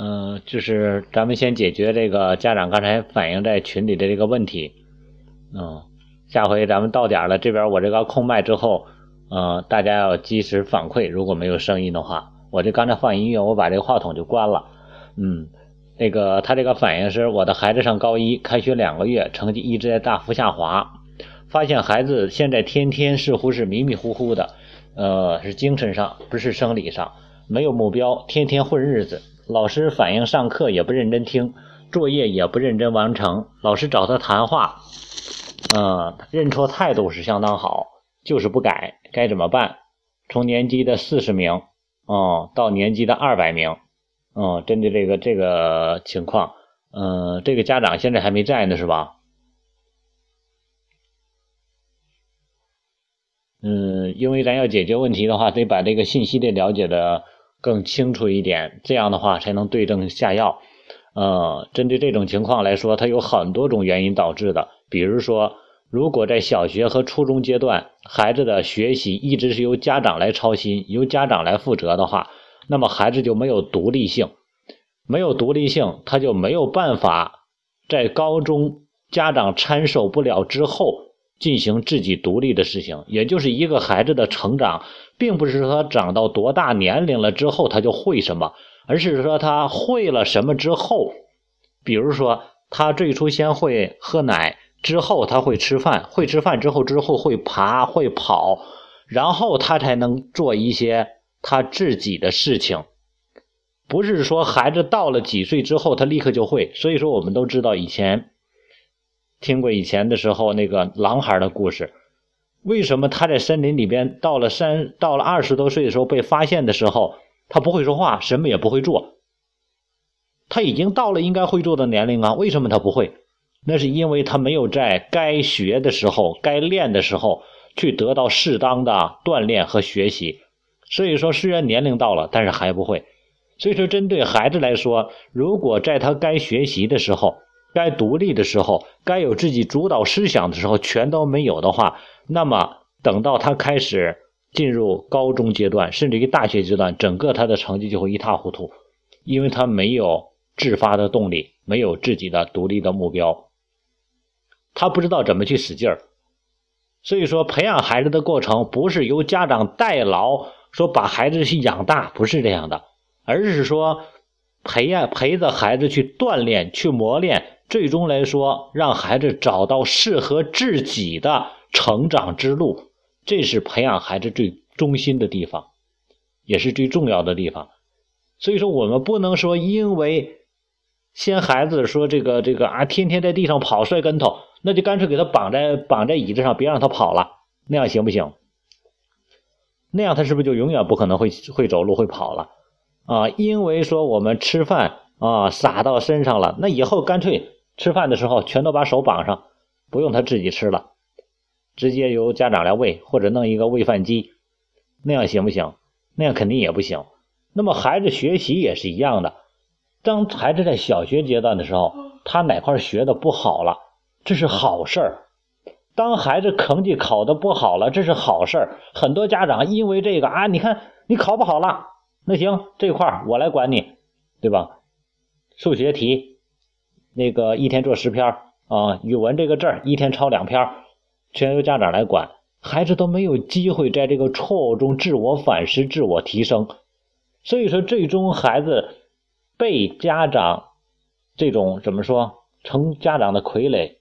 嗯，就是咱们先解决这个家长刚才反映在群里的这个问题。嗯，下回咱们到点了，这边我这个空麦之后，嗯，大家要及时反馈。如果没有声音的话，我这刚才放音乐，我把这个话筒就关了。嗯，那个他这个反应是我的孩子上高一，开学两个月，成绩一直在大幅下滑，发现孩子现在天天似乎是迷迷糊糊的，呃，是精神上不是生理上，没有目标，天天混日子。老师反映上课也不认真听，作业也不认真完成。老师找他谈话，嗯，认错态度是相当好，就是不改，该怎么办？从年级的四十名，哦，到年级的二百名，哦，针对这个这个情况，嗯，这个家长现在还没在呢，是吧？嗯，因为咱要解决问题的话，得把这个信息得了解的。更清楚一点，这样的话才能对症下药。呃，针对这种情况来说，它有很多种原因导致的。比如说，如果在小学和初中阶段，孩子的学习一直是由家长来操心、由家长来负责的话，那么孩子就没有独立性，没有独立性，他就没有办法在高中家长参手不了之后。进行自己独立的事情，也就是一个孩子的成长，并不是说他长到多大年龄了之后他就会什么，而是说他会了什么之后，比如说他最初先会喝奶，之后他会吃饭，会吃饭之后之后会爬会跑，然后他才能做一些他自己的事情，不是说孩子到了几岁之后他立刻就会。所以说我们都知道以前。听过以前的时候那个狼孩的故事，为什么他在森林里边到了三到了二十多岁的时候被发现的时候，他不会说话，什么也不会做。他已经到了应该会做的年龄啊，为什么他不会？那是因为他没有在该学的时候、该练的时候去得到适当的锻炼和学习。所以说，虽然年龄到了，但是还不会。所以说，针对孩子来说，如果在他该学习的时候，该独立的时候，该有自己主导思想的时候，全都没有的话，那么等到他开始进入高中阶段，甚至于大学阶段，整个他的成绩就会一塌糊涂，因为他没有自发的动力，没有自己的独立的目标，他不知道怎么去使劲儿。所以说，培养孩子的过程不是由家长代劳，说把孩子去养大，不是这样的，而是说培养陪着孩子去锻炼，去磨练。最终来说，让孩子找到适合自己的成长之路，这是培养孩子最中心的地方，也是最重要的地方。所以说，我们不能说因为先孩子说这个这个啊，天天在地上跑摔跟头，那就干脆给他绑在绑在椅子上，别让他跑了，那样行不行？那样他是不是就永远不可能会会走路会跑了啊？因为说我们吃饭啊撒到身上了，那以后干脆。吃饭的时候，全都把手绑上，不用他自己吃了，直接由家长来喂，或者弄一个喂饭机，那样行不行？那样肯定也不行。那么孩子学习也是一样的，当孩子在小学阶段的时候，他哪块学的不好了，这是好事儿；当孩子成绩考的不好了，这是好事儿。很多家长因为这个啊，你看你考不好了，那行这块我来管你，对吧？数学题。那个一天做十篇啊，语文这个字一天抄两篇，全由家长来管，孩子都没有机会在这个错误中自我反思、自我提升。所以说，最终孩子被家长这种怎么说，成家长的傀儡，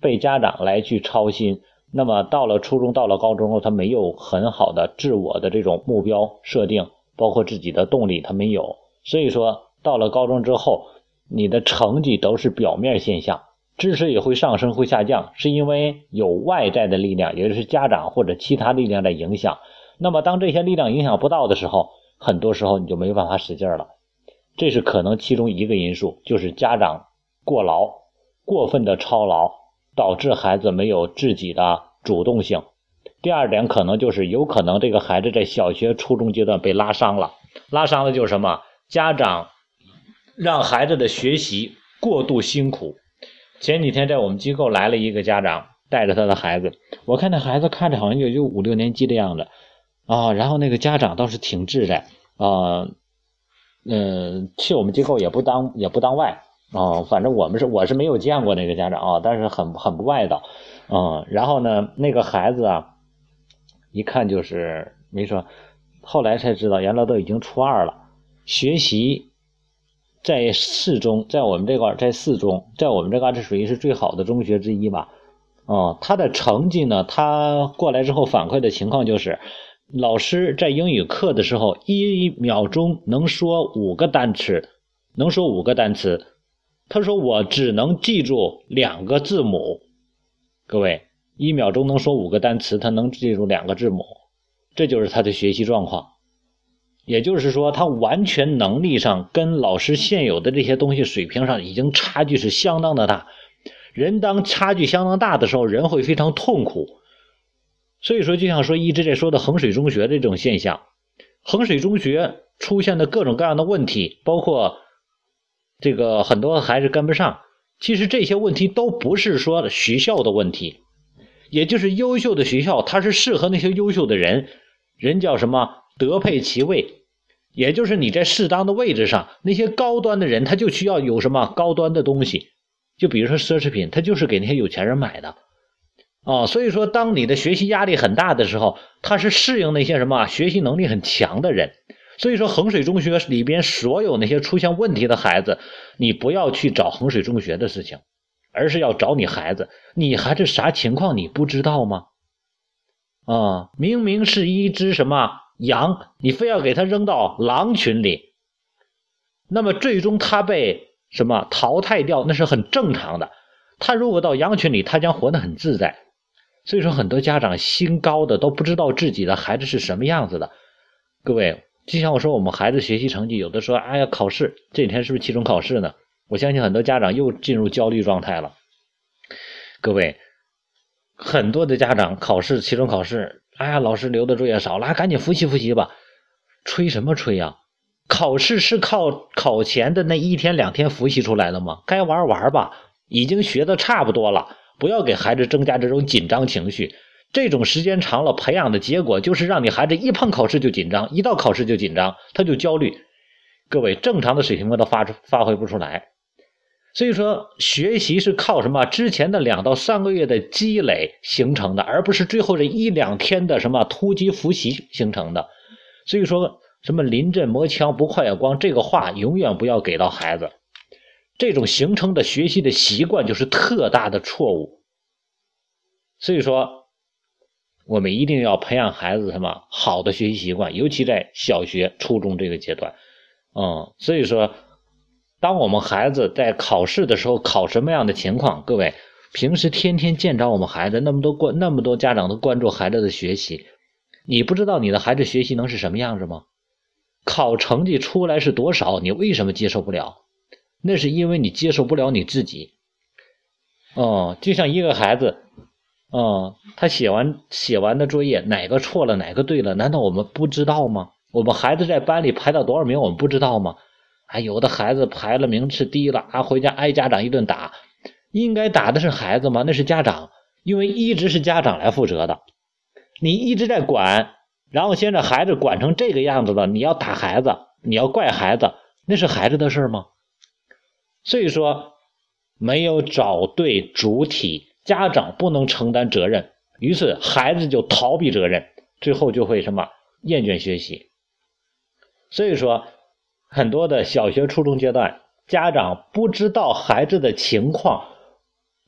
被家长来去操心。那么到了初中、到了高中后，他没有很好的自我的这种目标设定，包括自己的动力，他没有。所以说，到了高中之后。你的成绩都是表面现象，知识也会上升会下降，是因为有外在的力量，也就是家长或者其他力量在影响。那么当这些力量影响不到的时候，很多时候你就没办法使劲了。这是可能其中一个因素，就是家长过劳、过分的操劳，导致孩子没有自己的主动性。第二点可能就是有可能这个孩子在小学、初中阶段被拉伤了，拉伤的就是什么？家长。让孩子的学习过度辛苦。前几天在我们机构来了一个家长，带着他的孩子，我看那孩子看着好像就就五六年级的样子啊。然后那个家长倒是挺自在啊，嗯，去我们机构也不当也不当外啊，反正我们是我是没有见过那个家长啊，但是很很不外道，嗯，然后呢，那个孩子啊，一看就是没说，后来才知道，原来都已经初二了，学习在四中，在我们这块在四中，在我们这嘎是属于是最好的中学之一吧，哦，他的成绩呢，他过来之后反馈的情况就是。老师在英语课的时候，一秒钟能说五个单词，能说五个单词。他说我只能记住两个字母。各位，一秒钟能说五个单词，他能记住两个字母，这就是他的学习状况。也就是说，他完全能力上跟老师现有的这些东西水平上已经差距是相当的大。人当差距相当大的时候，人会非常痛苦。所以说，就像说一直在说的衡水中学这种现象，衡水中学出现的各种各样的问题，包括这个很多孩子跟不上，其实这些问题都不是说学校的问题，也就是优秀的学校，它是适合那些优秀的人，人叫什么德配其位，也就是你在适当的位置上，那些高端的人他就需要有什么高端的东西，就比如说奢侈品，他就是给那些有钱人买的。哦，所以说，当你的学习压力很大的时候，他是适应那些什么学习能力很强的人。所以说，衡水中学里边所有那些出现问题的孩子，你不要去找衡水中学的事情，而是要找你孩子。你孩子啥情况你不知道吗？啊，明明是一只什么羊，你非要给他扔到狼群里，那么最终他被什么淘汰掉，那是很正常的。他如果到羊群里，他将活得很自在。所以说，很多家长心高的都不知道自己的孩子是什么样子的。各位，就像我说，我们孩子学习成绩，有的说，哎呀，考试这几天是不是期中考试呢？我相信很多家长又进入焦虑状态了。各位，很多的家长考试期中考试，哎呀，老师留的作业少了，赶紧复习复习吧。吹什么吹呀？考试是靠考前的那一天两天复习出来的吗？该玩玩吧，已经学的差不多了。不要给孩子增加这种紧张情绪，这种时间长了，培养的结果就是让你孩子一碰考试就紧张，一到考试就紧张，他就焦虑。各位，正常的水平他都发出发挥不出来。所以说，学习是靠什么？之前的两到三个月的积累形成的，而不是最后这一两天的什么突击复习形成的。所以说，什么临阵磨枪不快也光这个话，永远不要给到孩子。这种形成的学习的习惯就是特大的错误，所以说，我们一定要培养孩子什么好的学习习惯，尤其在小学、初中这个阶段，嗯，所以说，当我们孩子在考试的时候考什么样的情况，各位平时天天见着我们孩子那么多关那么多家长都关注孩子的学习，你不知道你的孩子学习能是什么样子吗？考成绩出来是多少，你为什么接受不了？那是因为你接受不了你自己，哦，就像一个孩子，哦，他写完写完的作业哪个错了哪个对了，难道我们不知道吗？我们孩子在班里排到多少名，我们不知道吗？还有的孩子排了名次低了，啊，回家挨家长一顿打，应该打的是孩子吗？那是家长，因为一直是家长来负责的，你一直在管，然后现在孩子管成这个样子了，你要打孩子，你要怪孩子，那是孩子的事吗？所以说，没有找对主体，家长不能承担责任，于是孩子就逃避责任，最后就会什么厌倦学习。所以说，很多的小学、初中阶段，家长不知道孩子的情况，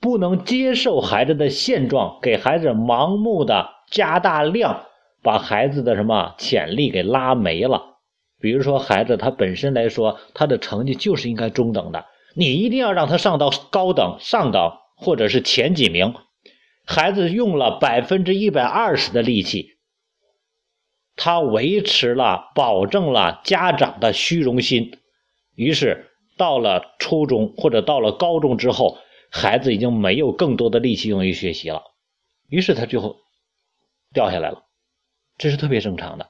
不能接受孩子的现状，给孩子盲目的加大量，把孩子的什么潜力给拉没了。比如说，孩子他本身来说，他的成绩就是应该中等的。你一定要让他上到高等、上等，或者是前几名。孩子用了百分之一百二十的力气，他维持了、保证了家长的虚荣心。于是到了初中或者到了高中之后，孩子已经没有更多的力气用于学习了。于是他最后掉下来了，这是特别正常的。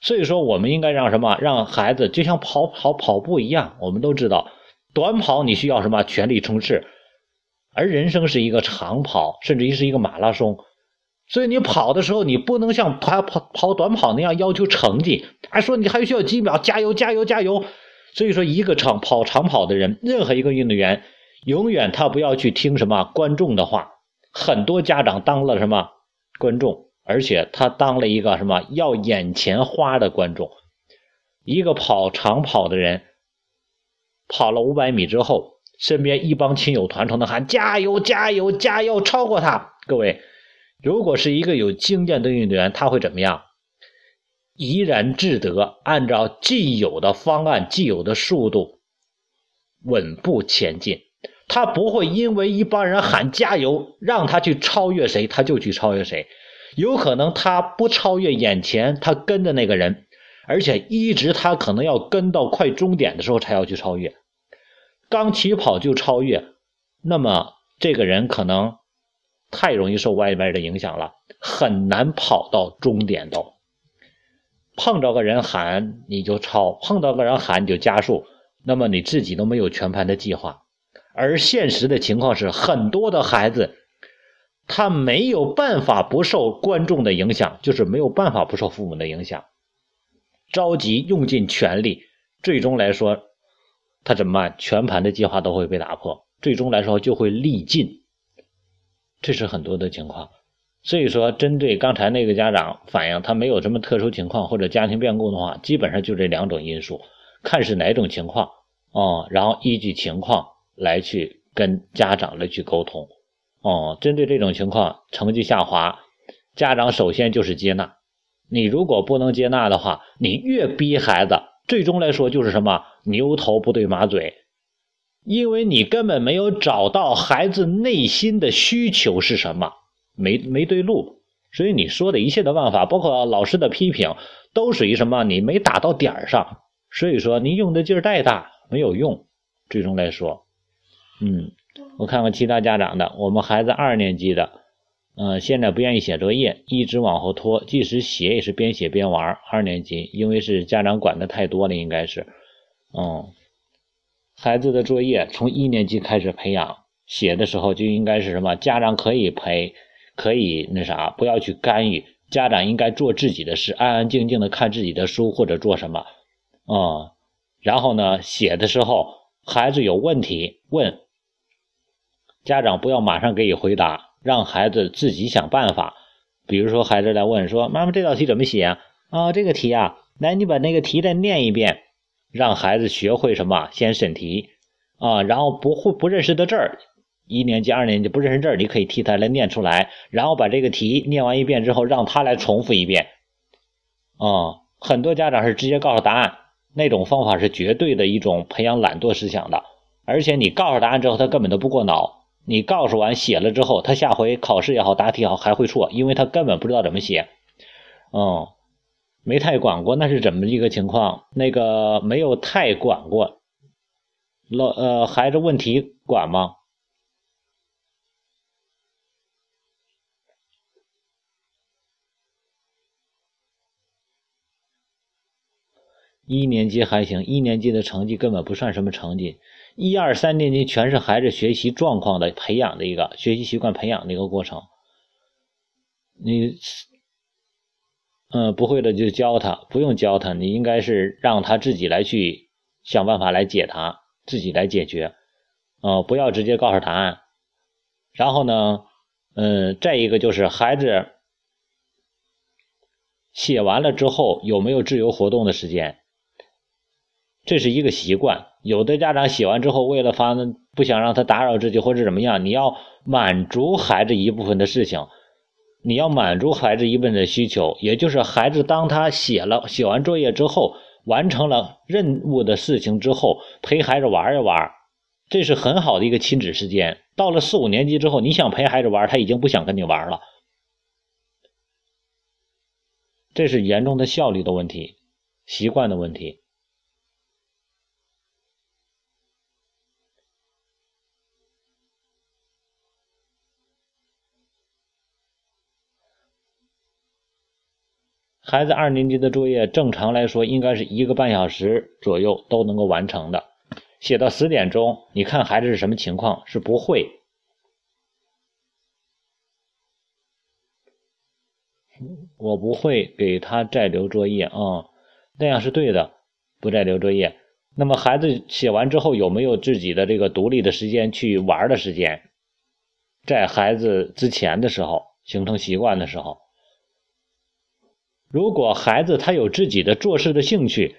所以说，我们应该让什么？让孩子就像跑跑跑步一样，我们都知道。短跑你需要什么全力冲刺，而人生是一个长跑，甚至于是一个马拉松。所以你跑的时候，你不能像跑跑跑短跑那样要求成绩，还说你还需要几秒，加油加油加油。所以说，一个长跑长跑的人，任何一个运动员，永远他不要去听什么观众的话。很多家长当了什么观众，而且他当了一个什么要眼前花的观众。一个跑长跑的人，跑了五百米之后，身边一帮亲友团成的喊加油加油加油，超过他。各位。如果是一个有经验的运动员，他会怎么样？怡然自得，按照既有的方案、既有的速度稳步前进。他不会因为一帮人喊加油，让他去超越谁，他就去超越谁。有可能他不超越眼前他跟的那个人，而且一直他可能要跟到快终点的时候才要去超越。刚起跑就超越，那么这个人可能。太容易受外边的影响了，很难跑到终点都。碰着个人喊你就超，碰到个人喊你就加速，那么你自己都没有全盘的计划。而现实的情况是，很多的孩子他没有办法不受观众的影响，就是没有办法不受父母的影响。着急用尽全力，最终来说他怎么办？全盘的计划都会被打破，最终来说就会力尽。这是很多的情况，所以说针对刚才那个家长反映他没有什么特殊情况或者家庭变故的话，基本上就这两种因素，看是哪种情况哦，然后依据情况来去跟家长来去沟通哦。针对这种情况，成绩下滑，家长首先就是接纳。你如果不能接纳的话，你越逼孩子，最终来说就是什么牛头不对马嘴。因为你根本没有找到孩子内心的需求是什么，没没对路，所以你说的一切的办法，包括老师的批评，都属于什么？你没打到点儿上，所以说你用的劲儿再大没有用。最终来说，嗯，我看看其他家长的，我们孩子二年级的，嗯，现在不愿意写作业，一直往后拖，即使写也是边写边玩。二年级，因为是家长管的太多了，应该是，嗯。孩子的作业从一年级开始培养，写的时候就应该是什么？家长可以陪，可以那啥，不要去干预。家长应该做自己的事，安安静静的看自己的书或者做什么，啊，然后呢，写的时候孩子有问题问，家长不要马上给予回答，让孩子自己想办法。比如说孩子来问说：“妈妈，这道题怎么写啊？”啊，这个题啊，来，你把那个题再念一遍。让孩子学会什么？先审题啊，然后不会不认识的字儿，一年级、二年级不认识字儿，你可以替他来念出来，然后把这个题念完一遍之后，让他来重复一遍。啊，很多家长是直接告诉答案，那种方法是绝对的一种培养懒惰思想的，而且你告诉答案之后，他根本都不过脑。你告诉完写了之后，他下回考试也好，答题也好还会错，因为他根本不知道怎么写。嗯。没太管过，那是怎么一个情况？那个没有太管过，老呃孩子问题管吗？一年级还行，一年级的成绩根本不算什么成绩，一二三年级全是孩子学习状况的培养的一个学习习惯培养的一个过程，你。嗯，不会的就教他，不用教他，你应该是让他自己来去想办法来解答，自己来解决，呃，不要直接告诉答案。然后呢，嗯，再一个就是孩子写完了之后有没有自由活动的时间，这是一个习惯。有的家长写完之后，为了防不想让他打扰自己或者怎么样，你要满足孩子一部分的事情。你要满足孩子一部分的需求，也就是孩子当他写了写完作业之后，完成了任务的事情之后，陪孩子玩一玩，这是很好的一个亲子时间。到了四五年级之后，你想陪孩子玩，他已经不想跟你玩了，这是严重的效率的问题，习惯的问题。孩子二年级的作业，正常来说应该是一个半小时左右都能够完成的。写到十点钟，你看孩子是什么情况？是不会，我不会给他再留作业啊，那样是对的，不再留作业。那么孩子写完之后有没有自己的这个独立的时间去玩的时间？在孩子之前的时候形成习惯的时候，如果孩子他有自己的做事的兴趣、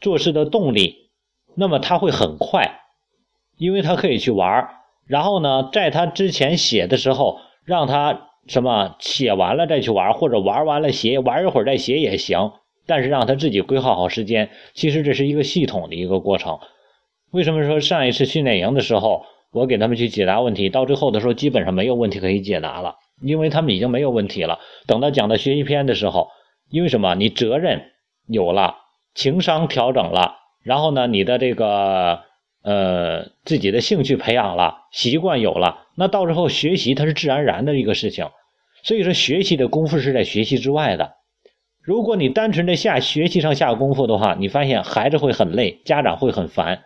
做事的动力，那么他会很快，因为他可以去玩儿然后呢，在他之前写的时候，让他什么写完了再去玩，或者玩完了写，玩一会儿再写也行。但是让他自己规划好时间，其实这是一个系统的一个过程。为什么说上一次训练营的时候，我给他们去解答问题，到最后的时候基本上没有问题可以解答了，因为他们已经没有问题了。等到讲到学习篇的时候，因为什么？你责任有了，情商调整了，然后呢，你的这个呃自己的兴趣培养了，习惯有了，那到时候学习它是自然而然的一个事情。所以说，学习的功夫是在学习之外的。如果你单纯的下学习上下功夫的话，你发现孩子会很累，家长会很烦。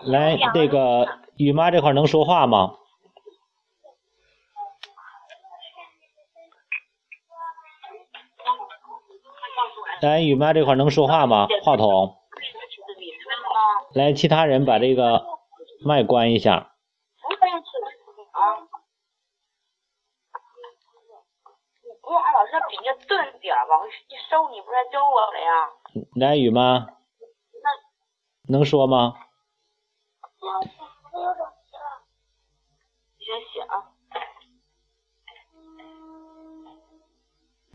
来，这个雨妈这块能说话吗？来，雨妈这块能说话吗？话筒。来，其他人把这个麦关一下。老师比那钝点往回一收，你不是还教我了呀？来，雨妈。能说吗？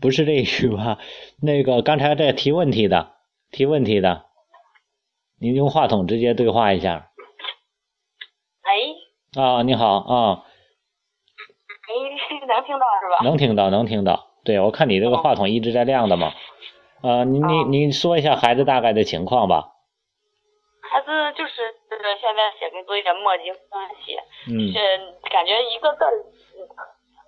不是这一句吧？那个刚才在提问题的，提问题的，您用话筒直接对话一下。喂。啊，你好啊。哎，能听到是吧？能听到，能听到。对，我看你这个话筒一直在亮的嘛。呃，你你你说一下孩子大概的情况吧。孩子就是现在写工作有点墨迹乱写，是，感觉一个字儿。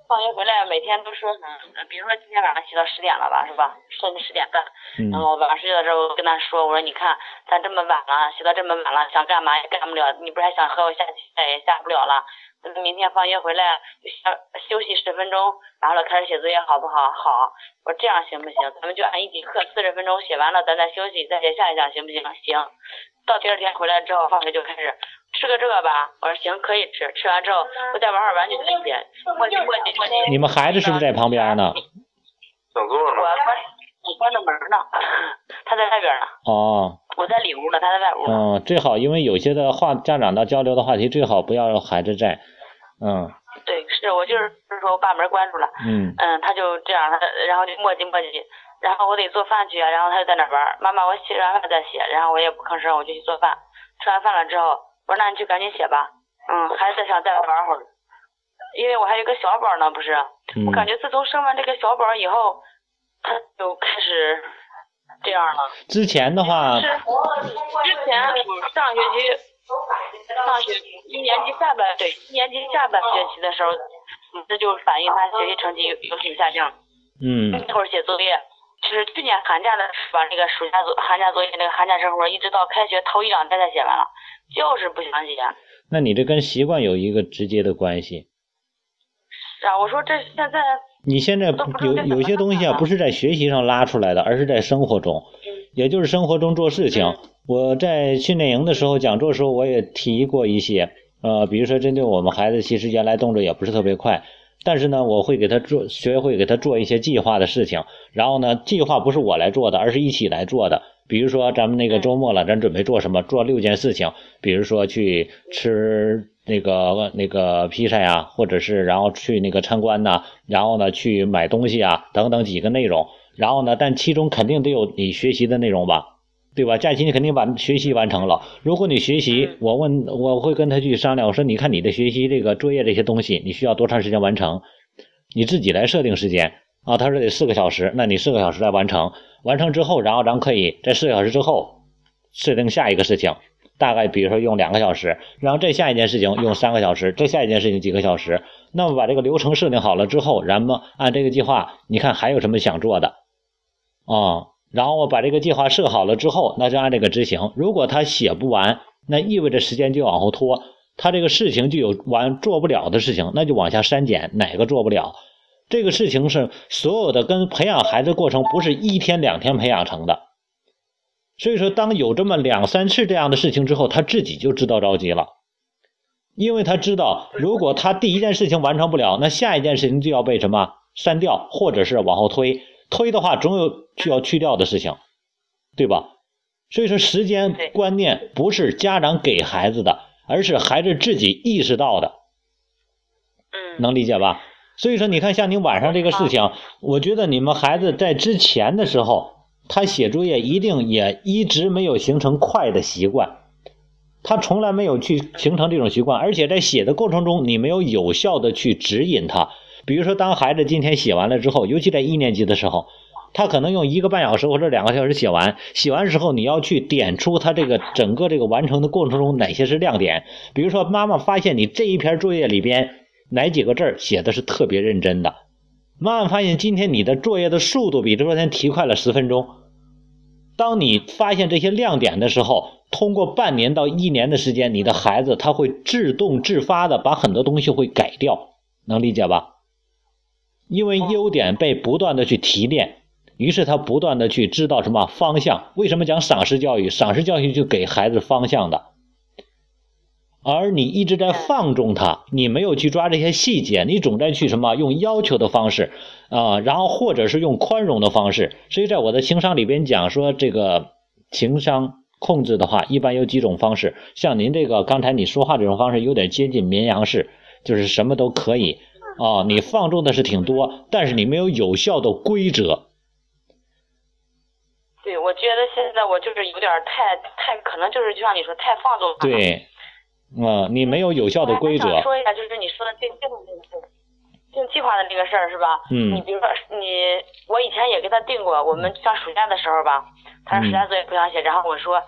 放学回来每天都说，嗯，比如说今天晚上写到十点了吧，是吧？甚至十点半。然后晚上睡觉的时候跟他说，我说你看咱这么晚了，写到这么晚了，想干嘛也干不了。你不是还想和我下棋也下不了了。明天放学回来就休休息十分钟，然后开始写作业好不好？好。我说这样行不行？咱们就按一节课四十分钟写完了，咱再休息，再写下一项行不行？行。到第二天回来之后，放学就开始。吃个这个吧，我说行，可以吃。吃完之后，我再玩会儿玩具可以。你们孩子是不是在旁边呢？等座呢。我关我关着门呢，他在外边呢。哦。我在里屋呢，他在外屋。嗯，最好，因为有些的话，家长的交流的话题最好不要让孩子在。嗯。对，是我就是就是说我把门关住了。嗯。嗯，他就这样，他然后就磨叽磨叽，然后我得做饭去啊，然后他就在那玩。妈妈，我写完饭再写，然后我也不吭声，我就去做饭。吃完饭了之后。我说那你就赶紧写吧，嗯，孩子想再玩会儿，因为我还有个小宝呢，不是？我感觉自从生完这个小宝以后，他就开始这样了。之前的话，之前上学期上学一年级下半对一年级下半学期的时候，这就反映他学习成绩有有所下降。嗯。那会儿写作业。就是去年寒假的把那个暑假作寒假作业那个寒假生活一直到开学头一两天才写完了，就是不想写。那你这跟习惯有一个直接的关系。是啊，我说这现在。你现在有有些东西啊，不是在学习上拉出来的，而是在生活中，也就是生活中做事情。我在训练营的时候讲座时候，我也提过一些，呃，比如说针对我们孩子，其实原来动作也不是特别快。但是呢，我会给他做，学会给他做一些计划的事情。然后呢，计划不是我来做的，而是一起来做的。比如说，咱们那个周末了，咱准备做什么？做六件事情。比如说去吃那个那个披萨呀，或者是然后去那个参观呐，然后呢去买东西啊，等等几个内容。然后呢，但其中肯定得有你学习的内容吧。对吧？假期你肯定把学习完成了。如果你学习，我问我会跟他去商量。我说，你看你的学习这个作业这些东西，你需要多长时间完成？你自己来设定时间啊。他说得四个小时，那你四个小时来完成。完成之后，然后咱可以在四个小时之后设定下一个事情，大概比如说用两个小时，然后再下一件事情用三个小时，再下一件事情几个小时。那么把这个流程设定好了之后，然后按这个计划，你看还有什么想做的？啊。然后我把这个计划设好了之后，那就按这个执行。如果他写不完，那意味着时间就往后拖，他这个事情就有完做不了的事情，那就往下删减，哪个做不了？这个事情是所有的跟培养孩子过程不是一天两天培养成的。所以说，当有这么两三次这样的事情之后，他自己就知道着急了，因为他知道，如果他第一件事情完成不了，那下一件事情就要被什么删掉，或者是往后推。推的话，总有需要去掉的事情，对吧？所以说，时间观念不是家长给孩子的，而是孩子自己意识到的。嗯，能理解吧？所以说，你看，像你晚上这个事情，我觉得你们孩子在之前的时候。他写作业一定也一直没有形成快的习惯，他从来没有去形成这种习惯，而且在写的过程中，你没有有效的去指引他。比如说，当孩子今天写完了之后，尤其在一年级的时候，他可能用一个半小时或者两个小时写完，写完之后，你要去点出他这个整个这个完成的过程中哪些是亮点。比如说，妈妈发现你这一篇作业里边哪几个字写的是特别认真的。妈妈发现今天你的作业的速度比昨天提快了十分钟。当你发现这些亮点的时候，通过半年到一年的时间，你的孩子他会自动自发的把很多东西会改掉，能理解吧？因为优点被不断的去提炼，于是他不断的去知道什么方向。为什么讲赏识教育？赏识教育就给孩子方向的。而你一直在放纵他，你没有去抓这些细节，你总在去什么用要求的方式啊，然后或者是用宽容的方式。所以在我的情商里边讲说，这个情商控制的话，一般有几种方式。像您这个刚才你说话这种方式，有点接近绵羊式，就是什么都可以啊，你放纵的是挺多，但是你没有有效的规则。对，我觉得现在我就是有点太太，可能就是就像你说太放纵了。对。啊，你没有有效的规则。说一下，就是你说的定定那个事，定计划的这个事儿是吧？嗯。你比如说，你我以前也给他定过，我们上暑假的时候吧，他暑假作业不想写，然后我说，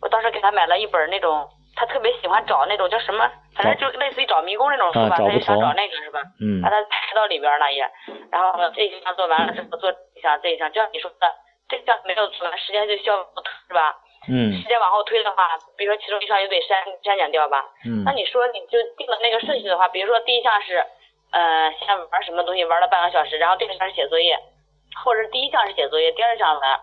我当时给他买了一本那种，他特别喜欢找那种叫什么，反正就类似于找迷宫那种书吧，他就想找那个是吧？嗯。把他排到里边了也，然后这一项做完了之后做一项这一项，就像你说的，这项没有做完，时间就消耗是吧？嗯，时间往后推的话，比如说其中一项就得删删减掉吧。嗯，那你说你就定了那个顺序的话，比如说第一项是，呃，先玩什么东西玩了半个小时，然后第二项是写作业，或者是第一项是写作业，第二项玩。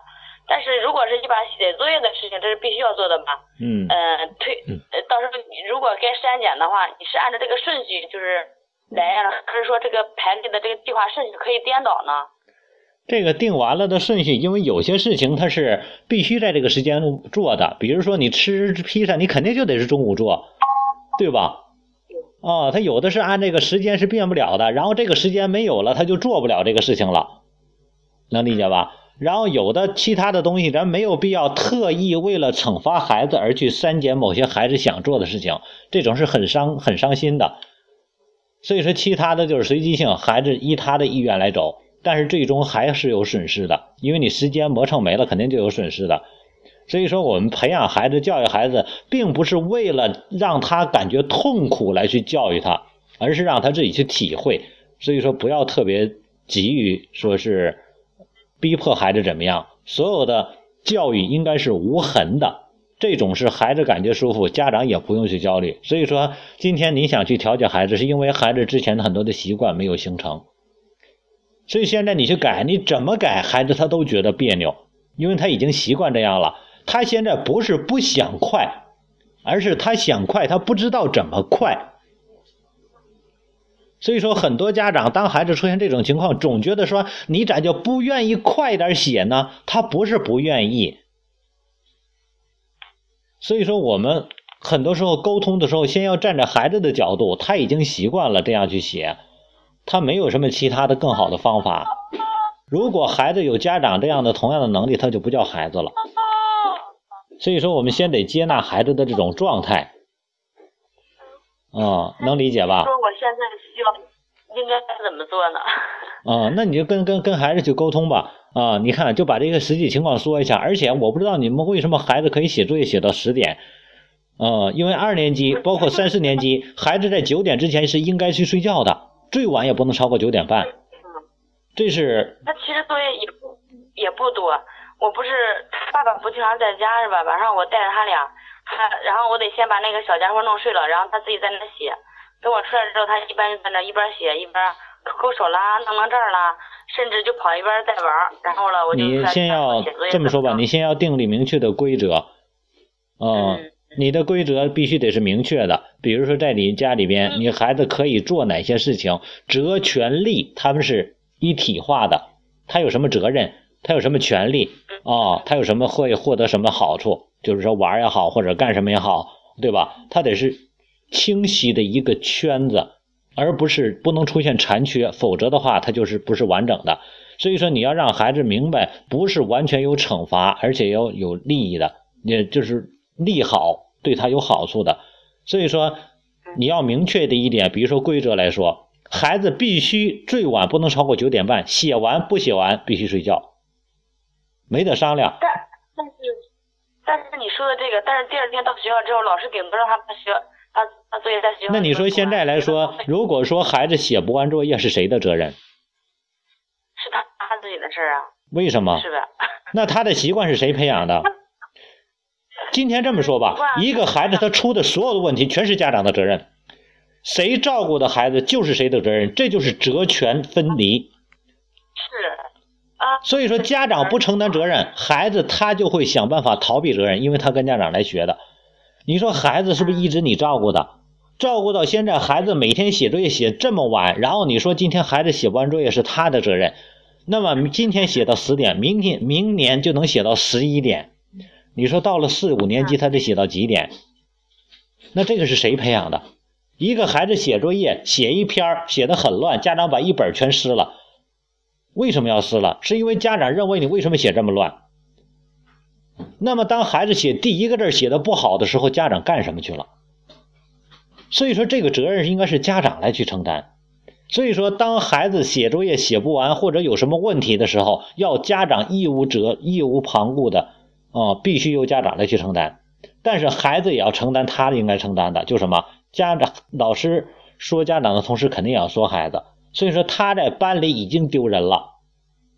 但是如果是一把写作业的事情，这是必须要做的嘛？嗯。呃，推，呃，到时候你如果该删减的话，你是按照这个顺序就是来，还是说这个排列的这个计划顺序可以颠倒呢？这个定完了的顺序，因为有些事情它是必须在这个时间做的，比如说你吃披萨，你肯定就得是中午做，对吧？啊，他有的是按这个时间是变不了的，然后这个时间没有了，他就做不了这个事情了，能理解吧？然后有的其他的东西，咱没有必要特意为了惩罚孩子而去删减某些孩子想做的事情，这种是很伤很伤心的。所以说，其他的就是随机性，孩子依他的意愿来走。但是最终还是有损失的，因为你时间磨蹭没了，肯定就有损失的。所以说，我们培养孩子、教育孩子，并不是为了让他感觉痛苦来去教育他，而是让他自己去体会。所以说，不要特别急于说是逼迫孩子怎么样。所有的教育应该是无痕的，这种是孩子感觉舒服，家长也不用去焦虑。所以说，今天你想去调节孩子，是因为孩子之前的很多的习惯没有形成。所以现在你去改，你怎么改，孩子他都觉得别扭，因为他已经习惯这样了。他现在不是不想快，而是他想快，他不知道怎么快。所以说，很多家长当孩子出现这种情况，总觉得说你咋就不愿意快点写呢？他不是不愿意。所以说，我们很多时候沟通的时候，先要站在孩子的角度，他已经习惯了这样去写。他没有什么其他的更好的方法。如果孩子有家长这样的同样的能力，他就不叫孩子了。所以说，我们先得接纳孩子的这种状态。嗯，能理解吧？说我现在需要应该怎么做呢？啊，那你就跟跟跟孩子去沟通吧。啊，你看，就把这个实际情况说一下。而且我不知道你们为什么孩子可以写作业写到十点。嗯，因为二年级包括三四年级，孩子在九点之前是应该去睡觉的。最晚也不能超过九点半。嗯，这是。那其实作业也不也不多，我不是他爸爸不经常在家是吧？晚上我带着他俩，他然后我得先把那个小家伙弄睡了，然后他自己在那写。等我出来之后，他一般就在那一边写一边抠抠手啦，弄弄这儿啦，甚至就跑一边在玩。然后了，我就你先要这么说吧，你先要定立明确的规则。嗯，你的规则必须得是明确的。比如说，在你家里边，你孩子可以做哪些事情，责权利他们是一体化的。他有什么责任？他有什么权利？啊，他有什么会获得什么好处？就是说玩也好，或者干什么也好，对吧？他得是清晰的一个圈子，而不是不能出现残缺，否则的话，他就是不是完整的。所以说，你要让孩子明白，不是完全有惩罚，而且要有利益的，也就是利好，对他有好处的。所以说，你要明确的一点，比如说规则来说，孩子必须最晚不能超过九点半，写完不写完必须睡觉。没得商量。但但是但是你说的这个，但是第二天到学校之后，老师顶不让他把学他他作业在学校。那你说现在来说，如果说孩子写不完作业是谁的责任？是他他自己的事儿啊。为什么？是的。那他的习惯是谁培养的？今天这么说吧，一个孩子他出的所有的问题全是家长的责任，谁照顾的孩子就是谁的责任，这就是责权分离。是啊。所以说，家长不承担责任，孩子他就会想办法逃避责任，因为他跟家长来学的。你说孩子是不是一直你照顾的？照顾到现在，孩子每天写作业写这么晚，然后你说今天孩子写不完作业是他的责任，那么今天写到十点，明天明年就能写到十一点。你说到了四五年级，他得写到几点？那这个是谁培养的？一个孩子写作业写一篇写的很乱，家长把一本全撕了。为什么要撕了？是因为家长认为你为什么写这么乱？那么当孩子写第一个字写的不好的时候，家长干什么去了？所以说这个责任应该是家长来去承担。所以说当孩子写作业写不完或者有什么问题的时候，要家长义无责义无旁顾的啊，必须由家长来去承担。但是孩子也要承担他应该承担的，就什么？家长老师说家长的同时，肯定也要说孩子。所以说他在班里已经丢人了，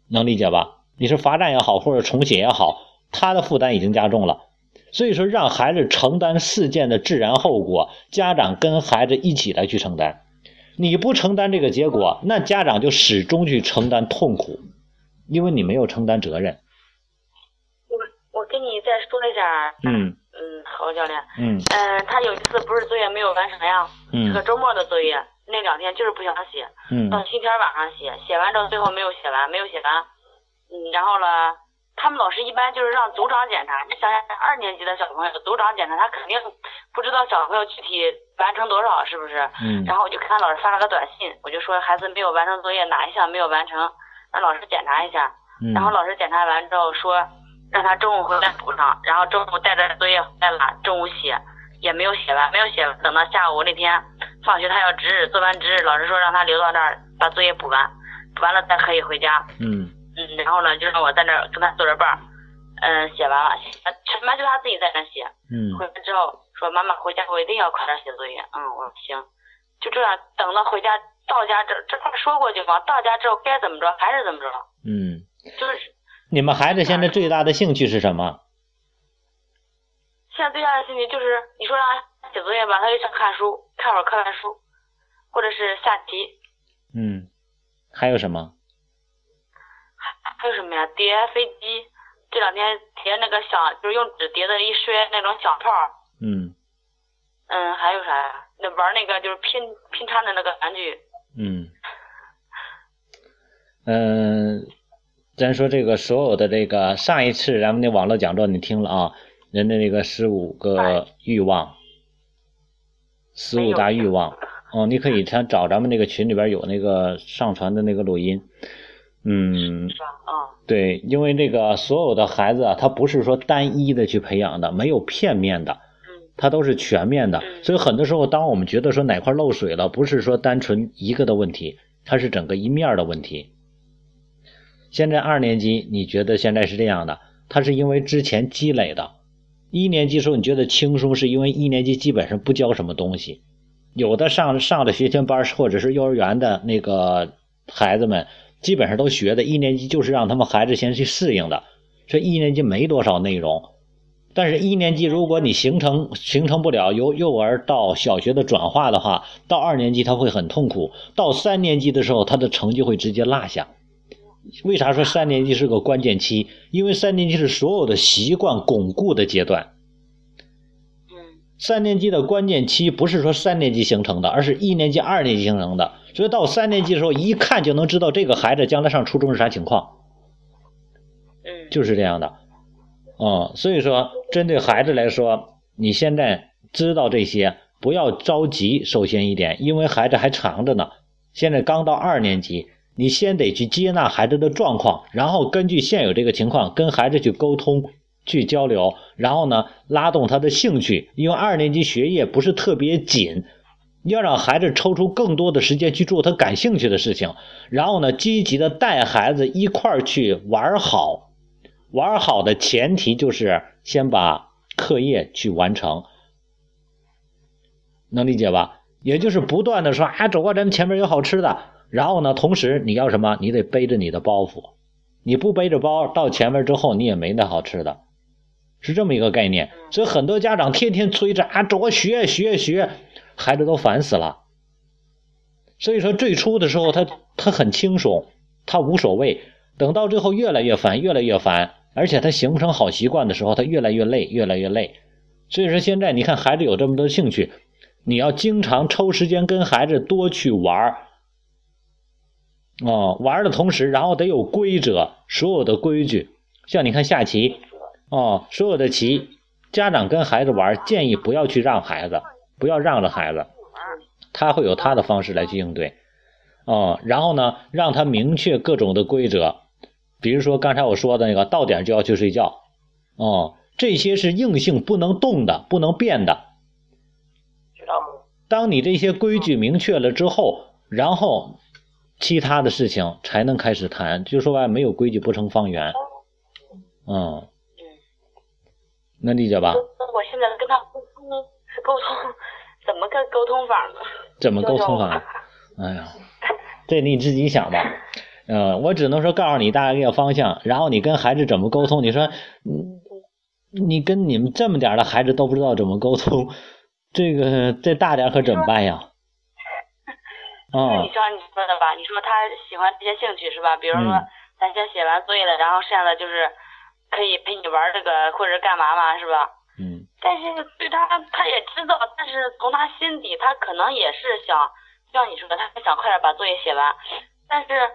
能理解吧？你是罚站也好，或者重写也好，他的负担已经加重了。所以说让孩子承担事件的自然后果，家长跟孩子一起来去承担。你不承担这个结果，那家长就始终去承担痛苦，因为你没有承担责任。你再说一下。嗯嗯，好教练。嗯嗯，他有一次不是作业没有完成呀？嗯。是个周末的作业。那两天就是不想写，嗯到星期天晚上写，写完之后最后没有写完，没有写完，嗯，然后呢，他们老师一般就是让组长检查，你想想二年级的小朋友，组长检查他肯定不知道小朋友具体完成多少，是不是？嗯。然后我就看老师发了个短信，我就说孩子没有完成作业，哪一项没有完成，让老师检查一下。嗯。然后老师检查完之后说，让他中午回来补上，然后中午带着作业回来了，中午写。也没有写完，没有写完，等到下午那天放学他要值日，做完值日，老师说让他留到那儿把作业补完，补完了再可以回家。嗯嗯，然后呢就让我在那儿跟他做着伴儿，嗯，写完了，全班就他自己在那写。嗯，回来之后说妈妈回家我一定要快点写作业。嗯，我说行，就这样等到回家到家这这话说过去嘛，到家之后该怎么着还是怎么着。嗯，就是。你们孩子现在最大的兴趣是什么？现在最大的兴趣就是你说让他写作业吧，他就想看书，看会儿课外书，或者是下棋。嗯，还有什么？还还有什么呀？叠飞机，这两天叠那个小，就是用纸叠的一摔那种小炮。嗯。嗯，还有啥呀？那玩那个就是拼拼插的那个玩具。嗯。嗯，咱说这个所有的这个上一次咱们那网络讲座你听了啊？人的那个十五个欲望，十五大欲望，哦，你可以他找咱们那个群里边有那个上传的那个录音，嗯，对，因为这个所有的孩子啊，他不是说单一的去培养的，没有片面的，他都是全面的，所以很多时候，当我们觉得说哪块漏水了，不是说单纯一个的问题，它是整个一面的问题。现在二年级，你觉得现在是这样的，他是因为之前积累的。一年级时候你觉得轻松，是因为一年级基本上不教什么东西，有的上上的学前班或者是幼儿园的那个孩子们，基本上都学的。一年级就是让他们孩子先去适应的，所以一年级没多少内容，但是一年级如果你形成形成不了由幼儿到小学的转化的话，到二年级他会很痛苦，到三年级的时候他的成绩会直接落下。为啥说三年级是个关键期？因为三年级是所有的习惯巩固的阶段。三年级的关键期不是说三年级形成的，而是一年级、二年级形成的。所以到三年级的时候，一看就能知道这个孩子将来上初中是啥情况。嗯，就是这样的。嗯，所以说针对孩子来说，你现在知道这些，不要着急。首先一点，因为孩子还长着呢，现在刚到二年级，你先得去接纳孩子的状况，然后根据现有这个情况跟孩子去沟通。去交流，然后呢，拉动他的兴趣，因为二年级学业不是特别紧，要让孩子抽出更多的时间去做他感兴趣的事情，然后呢，积极的带孩子一块儿去玩好，玩好的前提就是先把课业去完成，能理解吧？也就是不断的说啊，走过咱们前面有好吃的，然后呢，同时你要什么？你得背着你的包袱，你不背着包到前面之后，你也没那好吃的。是这么一个概念，所以很多家长天天催着啊，着学学学，孩子都烦死了。所以说最初的时候他他很轻松，他无所谓，等到最后越来越烦，越来越烦，而且他形不成好习惯的时候，他越来越累，越来越累。所以说现在你看孩子有这么多兴趣，你要经常抽时间跟孩子多去玩儿，哦，玩的同时，然后得有规则，所有的规矩，像你看下棋。哦，所有的棋，家长跟孩子玩，建议不要去让孩子，不要让着孩子，他会有他的方式来去应对。哦，然后呢，让他明确各种的规则，比如说刚才我说的那个，到点就要去睡觉。哦，这些是硬性不能动的，不能变的。当你这些规矩明确了之后，然后其他的事情才能开始谈。就说白，没有规矩不成方圆。嗯。能理解吧？我现在跟他沟通是沟通，怎么个沟通法呢？怎么沟通法？哎呀，这你自己想吧。嗯，我只能说告诉你大概一个方向，然后你跟孩子怎么沟通？你说，你你跟你们这么点的孩子都不知道怎么沟通，这个再大点可怎么办呀？啊，你像你说的吧，你说他喜欢这些兴趣是吧？比如说，咱先写完作业了，然后剩下的就是。可以陪你玩这个或者干嘛嘛，是吧？嗯。但是对他，他也知道，但是从他心底，他可能也是想，像你说的，他想快点把作业写完，但是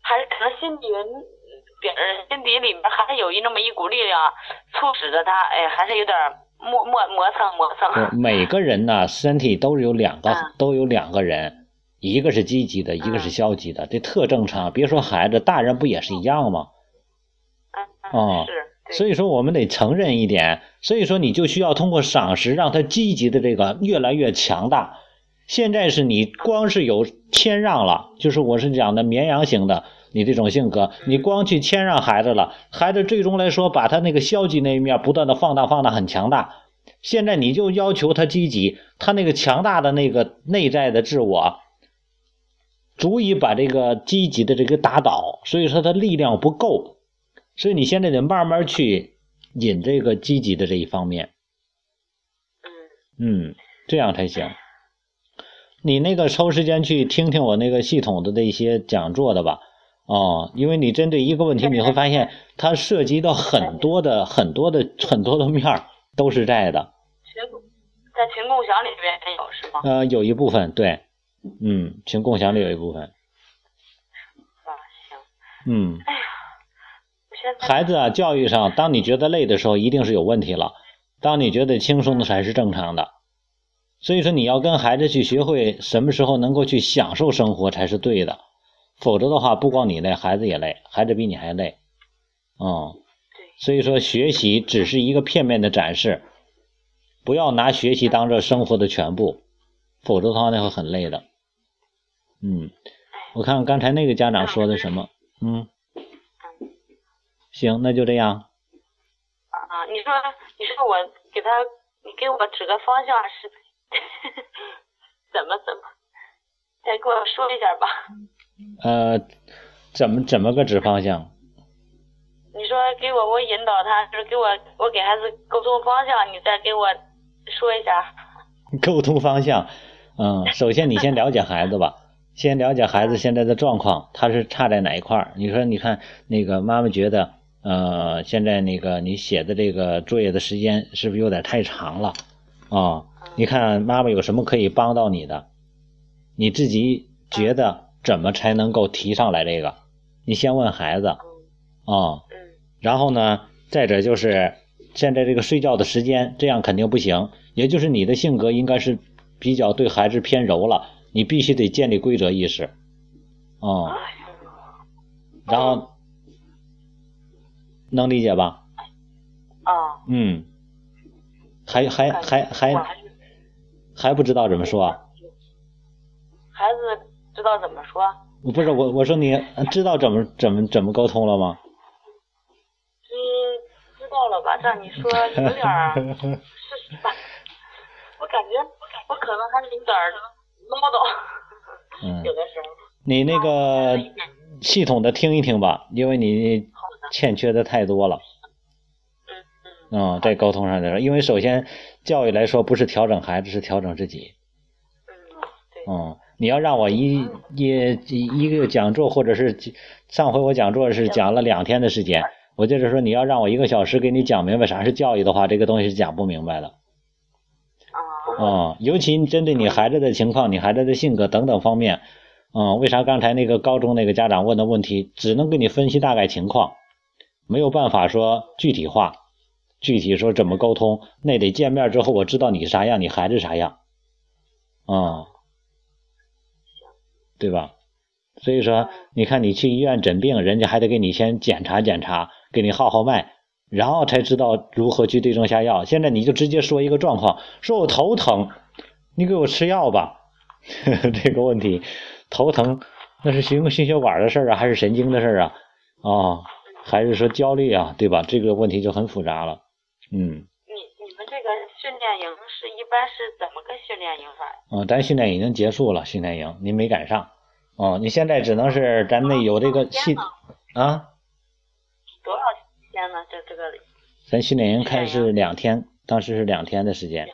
还是可能心底边心底里面还是有一那么一股力量，促使着他，哎，还是有点磨磨磨蹭磨蹭。每个人呢，身体都是有两个，都有两个人，一个是积极的，一个是消极的，这特正常。别说孩子，大人不也是一样吗？啊，是，所以说我们得承认一点，所以说你就需要通过赏识，让他积极的这个越来越强大。现在是你光是有谦让了，就是我是讲的绵羊型的，你这种性格，你光去谦让孩子了，孩子最终来说把他那个消极那一面不断的放大，放大很强大。现在你就要求他积极，他那个强大的那个内在的自我，足以把这个积极的这个打倒，所以说他力量不够。所以你现在得慢慢去引这个积极的这一方面，嗯，这样才行。你那个抽时间去听听我那个系统的那些讲座的吧，哦，因为你针对一个问题，你会发现它涉及到很多的、很多的、很多的面儿都是在的。群在群共享里边也有是吗？呃，有一部分对，嗯，群共享里有一部分。啊，行。嗯。哎呀。孩子啊，教育上，当你觉得累的时候，一定是有问题了；当你觉得轻松的才是正常的。所以说，你要跟孩子去学会什么时候能够去享受生活才是对的，否则的话，不光你累，孩子也累，孩子比你还累。嗯，所以说，学习只是一个片面的展示，不要拿学习当做生活的全部，否则的话，那会很累的。嗯，我看看刚才那个家长说的什么？嗯。行，那就这样。啊，你说，你说我给他，你给我指个方向是，怎么怎么？再给我说一下吧。呃，怎么怎么个指方向？你说给我我引导他，就是给我我给孩子沟通方向，你再给我说一下。沟通方向，嗯，首先你先了解孩子吧，先了解孩子现在的状况，他是差在哪一块儿？你说，你看那个妈妈觉得，呃，现在那个你写的这个作业的时间是不是有点太长了？啊，你看妈妈有什么可以帮到你的？你自己觉得怎么才能够提上来这个？你先问孩子，啊，然后呢，再者就是现在这个睡觉的时间，这样肯定不行。也就是你的性格应该是比较对孩子偏柔了，你必须得建立规则意识，啊，然后能理解吧？啊，嗯，还还还还还不知道怎么说？孩子知道怎么说？不是我，我说你知道怎么怎么怎么沟通了吗？嗯，知道了吧？照你说有点儿 是吧？我感觉我可能还是有点唠叨，嗯，有的时候。你那个系统的听一听吧，因为你欠缺的太多了。嗯嗯。在沟通上来说，因为首先教育来说不是调整孩子，是调整自己。嗯，你要让我一一一个讲座，或者是上回我讲座是讲了两天的时间，我就是说你要让我一个小时给你讲明白啥是教育的话，这个东西是讲不明白的。啊，尤其针对你孩子的情况、你孩子的性格等等方面，嗯，为啥刚才那个高中那个家长问的问题，只能给你分析大概情况，没有办法说具体化，具体说怎么沟通，那得见面之后我知道你啥样，你孩子啥样，啊，对吧？所以说，你看你去医院诊病，人家还得给你先检查检查，给你号号脉。然后才知道如何去对症下药。现在你就直接说一个状况，说我头疼，你给我吃药吧。这个问题，头疼那是心心血管的事儿啊，还是神经的事儿啊？啊，还是说焦虑啊？对吧？这个问题就很复杂了。嗯。你你们这个训练营是一般是怎么个训练营法？嗯，咱训练已经结束了，训练营您没赶上。哦，你现在只能是咱那有这个系啊。多少？天呢，这这个，咱训练营开是两天，当时是两天的时间，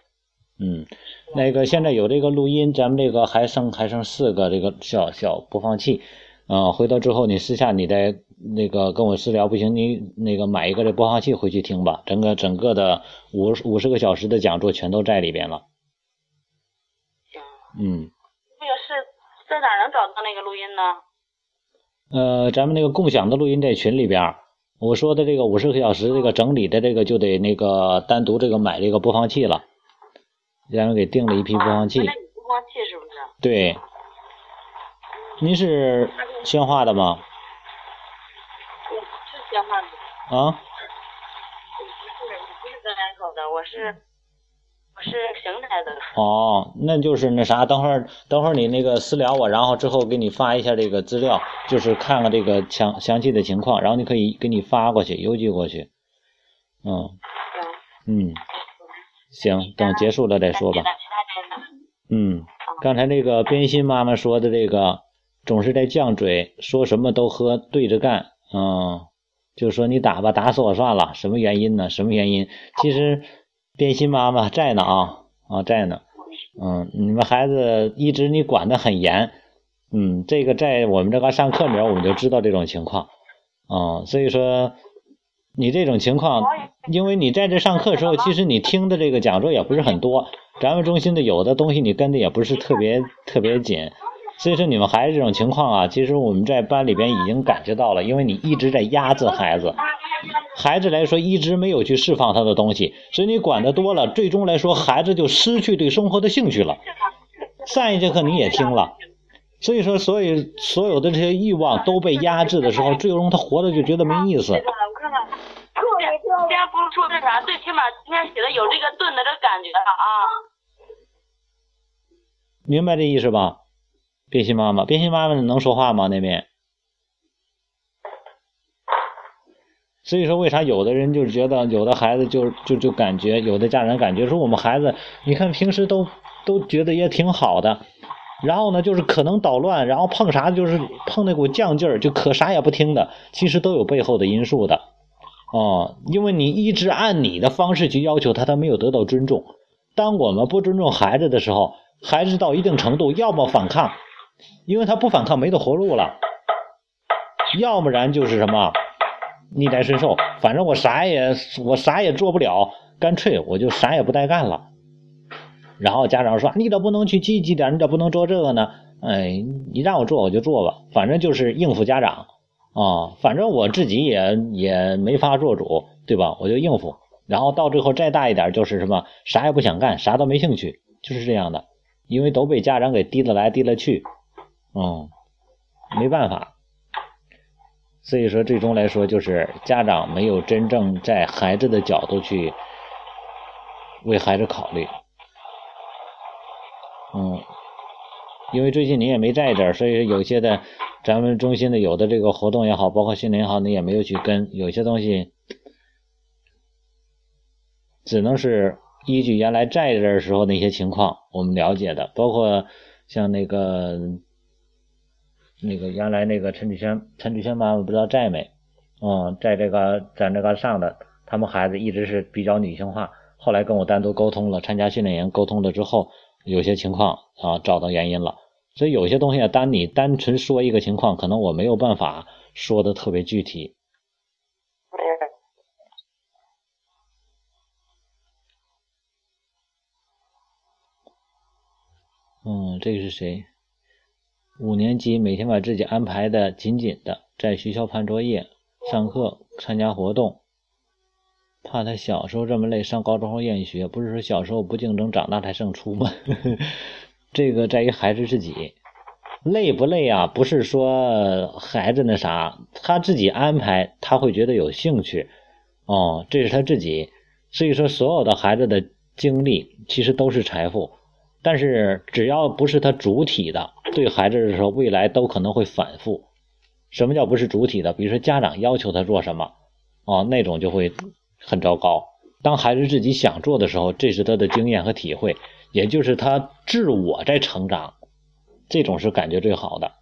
嗯，那个现在有这个录音，咱们这个还剩还剩四个这个小小播放器，嗯，回头之后你私下你再那个跟我私聊，不行你那个买一个这播放器回去听吧，整个整个的五五十个小时的讲座全都在里边了。行。嗯。那个是在哪能找到那个录音呢？呃，咱们那个共享的录音在群里边。我说的这个五十个小时这个整理的这个就得那个单独这个买这个播放器了，然后给订了一批播放器。播放器是不是？对。您是宣化的吗？我是宣化的。啊？我不是，我不是甘口的，我是。是邢台的哦，那就是那啥，等会儿等会儿你那个私聊我，然后之后给你发一下这个资料，就是看看这个详详细的情况，然后你可以给你发过去，邮寄过去。嗯。嗯。行，等结束了再说吧。嗯，刚才那个边心妈妈说的这个，总是在犟嘴，说什么都和对着干。嗯，就说你打吧，打死我算了。什么原因呢？什么原因？其实。变心妈妈在呢啊啊在呢，嗯，你们孩子一直你管得很严，嗯，这个在我们这个上课里面我们就知道这种情况，啊，所以说你这种情况，因为你在这上课的时候，其实你听的这个讲座也不是很多，咱们中心的有的东西你跟的也不是特别特别紧，所以说你们孩子这种情况啊，其实我们在班里边已经感觉到了，因为你一直在压制孩子。孩子来说，一直没有去释放他的东西，所以你管的多了，最终来说，孩子就失去对生活的兴趣了。上一节课你也听了，所以说，所以所有的这些欲望都被压制的时候，最终他活着就觉得没意思。我看看，先不说那啥，最起码今天写的有这个顿的这感觉了啊。明白这意思吧？变心妈妈，变心妈妈能说话吗？那边？所以说，为啥有的人就是觉得，有的孩子就就就感觉，有的家长感觉说，我们孩子，你看平时都都觉得也挺好的，然后呢，就是可能捣乱，然后碰啥就是碰那股犟劲儿，就可啥也不听的，其实都有背后的因素的。哦，因为你一直按你的方式去要求他，他没有得到尊重。当我们不尊重孩子的时候，孩子到一定程度，要么反抗，因为他不反抗没得活路了；要不然就是什么逆来顺受，反正我啥也我啥也做不了，干脆我就啥也不带干了。然后家长说：“你咋不能去积极点？你咋不能做这个呢？”哎，你让我做我就做吧，反正就是应付家长。啊，反正我自己也也没法做主，对吧？我就应付，然后到最后再大一点，就是什么啥也不想干，啥都没兴趣，就是这样的。因为都被家长给提了来提了去，嗯，没办法。所以说，最终来说，就是家长没有真正在孩子的角度去为孩子考虑，嗯，因为最近你也没在这儿，所以有些的。咱们中心的有的这个活动也好，包括训练也好，你也没有去跟，有些东西只能是依据原来在这儿时候那些情况我们了解的，包括像那个那个原来那个陈志轩，陈志轩妈妈不知道在没？嗯，在这个在那个上的，他们孩子一直是比较女性化，后来跟我单独沟通了，参加训练营沟通了之后，有些情况啊找到原因了。所以有些东西啊，单你单纯说一个情况，可能我没有办法说的特别具体。嗯，这个是谁？五年级每天把自己安排的紧紧的，在学校判作业、上课、参加活动，怕他小时候这么累，上高中后厌学。不是说小时候不竞争，长大才胜出吗？这个在于孩子自己累不累啊？不是说孩子那啥，他自己安排，他会觉得有兴趣哦，这是他自己。所以说，所有的孩子的经历其实都是财富，但是只要不是他主体的，对孩子的时候，未来都可能会反复。什么叫不是主体的？比如说家长要求他做什么，啊，那种就会很糟糕。当孩子自己想做的时候，这是他的经验和体会。也就是他自我在成长，这种是感觉最好的，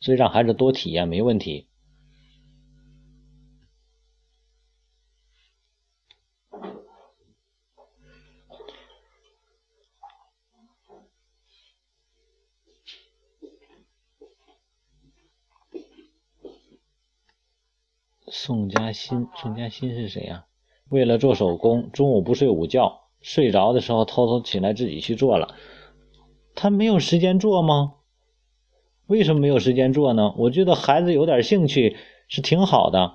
所以让孩子多体验没问题。宋佳欣，宋佳欣是谁呀？为了做手工，中午不睡午觉。睡着的时候偷偷起来自己去做了，他没有时间做吗？为什么没有时间做呢？我觉得孩子有点兴趣是挺好的。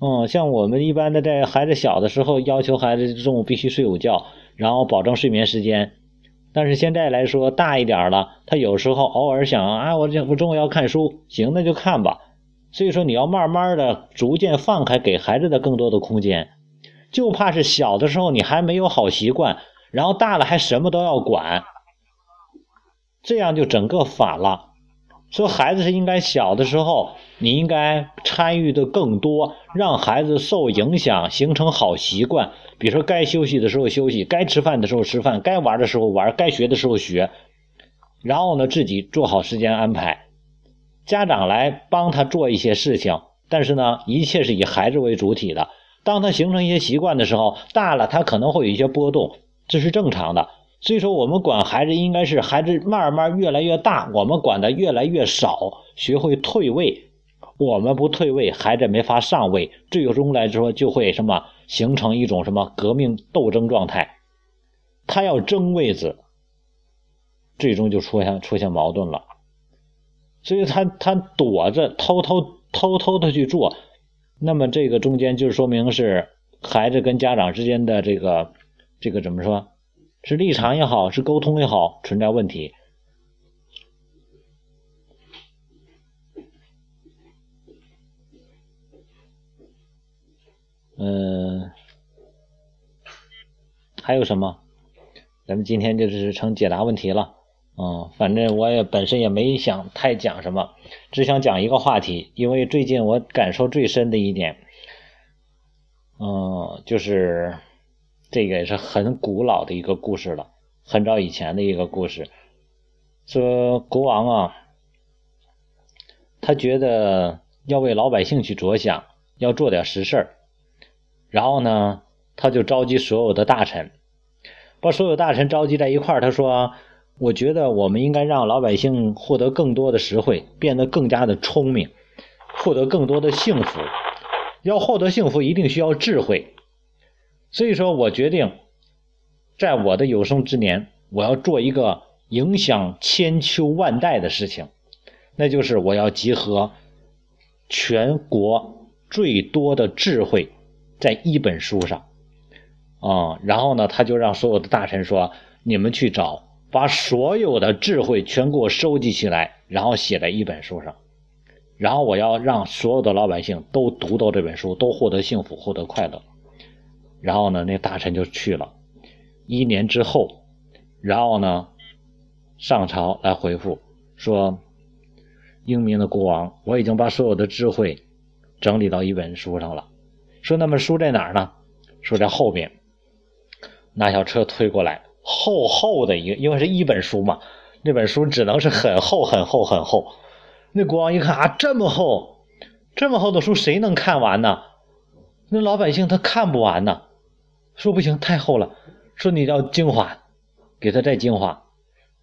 嗯，像我们一般的在孩子小的时候要求孩子中午必须睡午觉，然后保证睡眠时间。但是现在来说大一点了，他有时候偶尔想啊，我这我中午要看书，行，那就看吧。所以说你要慢慢的逐渐放开，给孩子的更多的空间。就怕是小的时候你还没有好习惯，然后大了还什么都要管，这样就整个反了。说孩子是应该小的时候，你应该参与的更多，让孩子受影响，形成好习惯。比如说该休息的时候休息，该吃饭的时候吃饭，该玩的时候玩，该学的时候学。然后呢，自己做好时间安排，家长来帮他做一些事情，但是呢，一切是以孩子为主体的。当他形成一些习惯的时候，大了他可能会有一些波动，这是正常的。所以说，我们管孩子应该是孩子慢慢越来越大，我们管的越来越少，学会退位。我们不退位，孩子没法上位，最终来说就会什么形成一种什么革命斗争状态。他要争位子，最终就出现出现矛盾了。所以他他躲着，偷偷偷偷的去做。那么这个中间就说明是孩子跟家长之间的这个这个怎么说？是立场也好，是沟通也好，存在问题。嗯，还有什么？咱们今天就是成解答问题了。嗯，反正我也本身也没想太讲什么，只想讲一个话题，因为最近我感受最深的一点，嗯，就是这个也是很古老的一个故事了，很早以前的一个故事，说国王啊，他觉得要为老百姓去着想，要做点实事儿。然后呢，他就召集所有的大臣，把所有大臣召集在一块儿。他说：“我觉得我们应该让老百姓获得更多的实惠，变得更加的聪明，获得更多的幸福。要获得幸福，一定需要智慧。所以说我决定，在我的有生之年，我要做一个影响千秋万代的事情，那就是我要集合全国最多的智慧。”在一本书上，啊，然后呢，他就让所有的大臣说：“你们去找，把所有的智慧全给我收集起来，然后写在一本书上，然后我要让所有的老百姓都读到这本书，都获得幸福，获得快乐。”然后呢，那大臣就去了。一年之后，然后呢，上朝来回复说：“英明的国王，我已经把所有的智慧整理到一本书上了。”说那么书在哪儿呢？说在后边，拿小车推过来，厚厚的一个，因为是一本书嘛，那本书只能是很厚很厚很厚。那国王一看啊，这么厚，这么厚的书谁能看完呢？那老百姓他看不完呢。说不行，太厚了。说你要精华，给他再精华，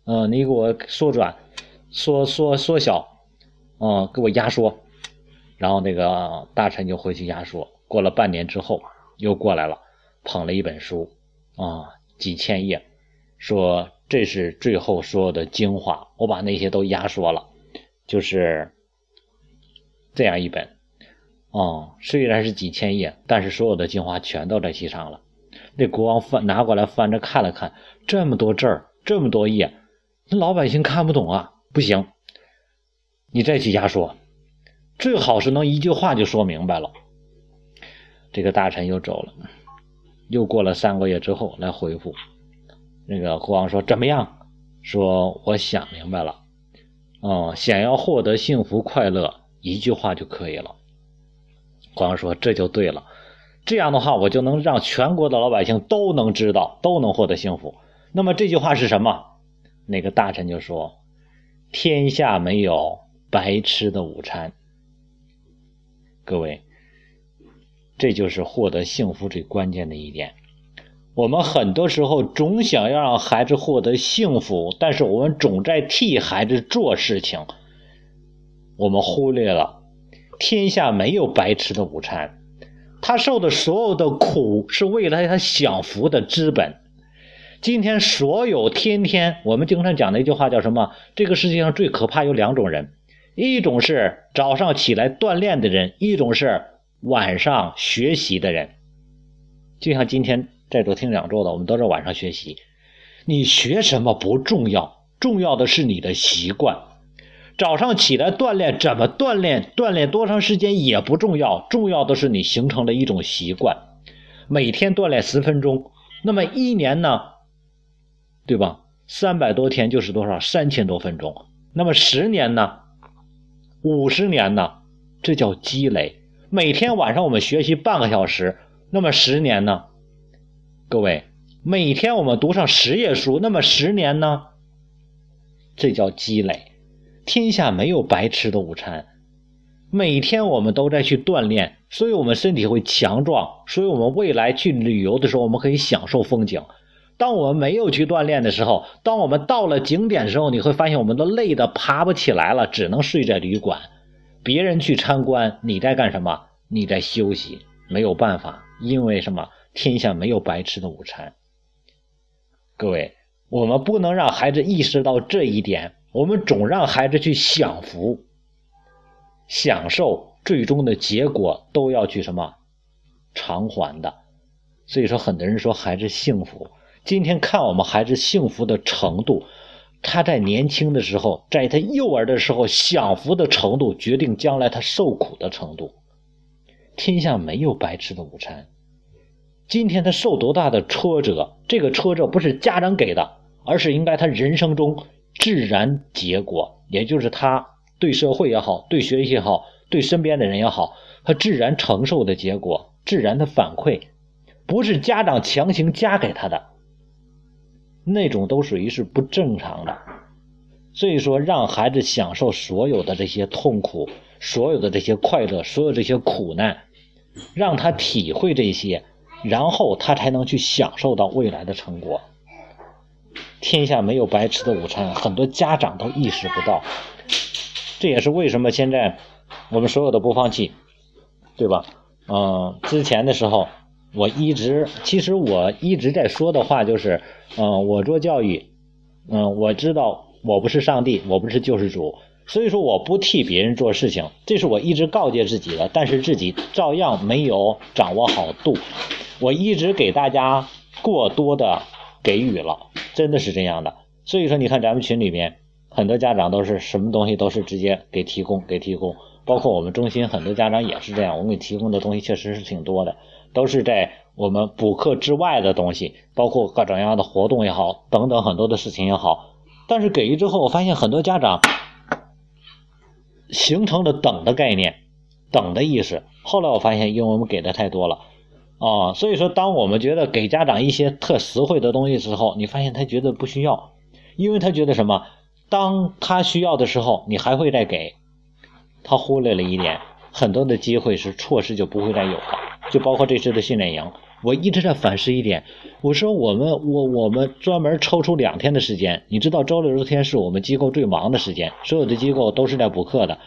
嗯，你给我缩短，缩缩缩小，嗯，给我压缩。然后那个大臣就回去压缩。过了半年之后，又过来了，捧了一本书，啊，几千页，说这是最后所有的精华，我把那些都压缩了，就是这样一本，啊，虽然是几千页，但是所有的精华全都在其上了。那国王翻拿过来翻着看了看，这么多字儿，这么多页，那老百姓看不懂啊，不行，你再去压缩，最好是能一句话就说明白了。这个大臣又走了，又过了三个月之后来回复，那个国王说怎么样？说我想明白了，哦，想要获得幸福快乐，一句话就可以了。国王说这就对了，这样的话我就能让全国的老百姓都能知道，都能获得幸福。那么这句话是什么？那个大臣就说：天下没有白吃的午餐。各位。这就是获得幸福最关键的一点。我们很多时候总想要让孩子获得幸福，但是我们总在替孩子做事情，我们忽略了天下没有白吃的午餐。他受的所有的苦是为了他享福的资本。今天所有天天我们经常讲的一句话叫什么？这个世界上最可怕有两种人，一种是早上起来锻炼的人，一种是。晚上学习的人，就像今天在座听讲座的，我们都是晚上学习。你学什么不重要，重要的是你的习惯。早上起来锻炼，怎么锻炼，锻炼多长时间也不重要，重要的是你形成了一种习惯。每天锻炼十分钟，那么一年呢，对吧？三百多天就是多少？三千多分钟。那么十年呢？五十年呢？这叫积累。每天晚上我们学习半个小时，那么十年呢？各位，每天我们读上十页书，那么十年呢？这叫积累。天下没有白吃的午餐，每天我们都在去锻炼，所以我们身体会强壮，所以我们未来去旅游的时候，我们可以享受风景。当我们没有去锻炼的时候，当我们到了景点的时候，你会发现我们都累得爬不起来了，只能睡在旅馆。别人去参观，你在干什么？你在休息，没有办法，因为什么？天下没有白吃的午餐。各位，我们不能让孩子意识到这一点，我们总让孩子去享福、享受，最终的结果都要去什么偿还的。所以说，很多人说孩子幸福，今天看我们孩子幸福的程度。他在年轻的时候，在他幼儿的时候享福的程度，决定将来他受苦的程度。天下没有白吃的午餐。今天他受多大的挫折，这个挫折不是家长给的，而是应该他人生中自然结果，也就是他对社会也好，对学习也好，对身边的人也好，他自然承受的结果，自然的反馈，不是家长强行加给他的。那种都属于是不正常的，所以说让孩子享受所有的这些痛苦，所有的这些快乐，所有这些苦难，让他体会这些，然后他才能去享受到未来的成果。天下没有白吃的午餐，很多家长都意识不到。这也是为什么现在我们所有的播放器，对吧？嗯，之前的时候我一直，其实我一直在说的话就是，嗯，我做教育，嗯，我知道我不是上帝，我不是救世主，所以说我不替别人做事情，这是我一直告诫自己的，但是自己照样没有掌握好度，我一直给大家过多的给予了，真的是这样的。所以说，你看咱们群里面。很多家长都是什么东西都是直接给提供给提供，包括我们中心很多家长也是这样，我们给提供的东西确实是挺多的，都是在我们补课之外的东西，包括各种各样的活动也好，等等很多的事情也好。但是给予之后，我发现很多家长形成了等的概念，等的意识。后来我发现，因为我们给的太多了啊，所以说当我们觉得给家长一些特实惠的东西时候，你发现他觉得不需要，因为他觉得什么？当他需要的时候，你还会再给，他忽略了一点，很多的机会是错失就不会再有了。就包括这次的训练营，我一直在反思一点，我说我们我我们专门抽出两天的时间，你知道周六周天是我们机构最忙的时间，所有的机构都是在补课的，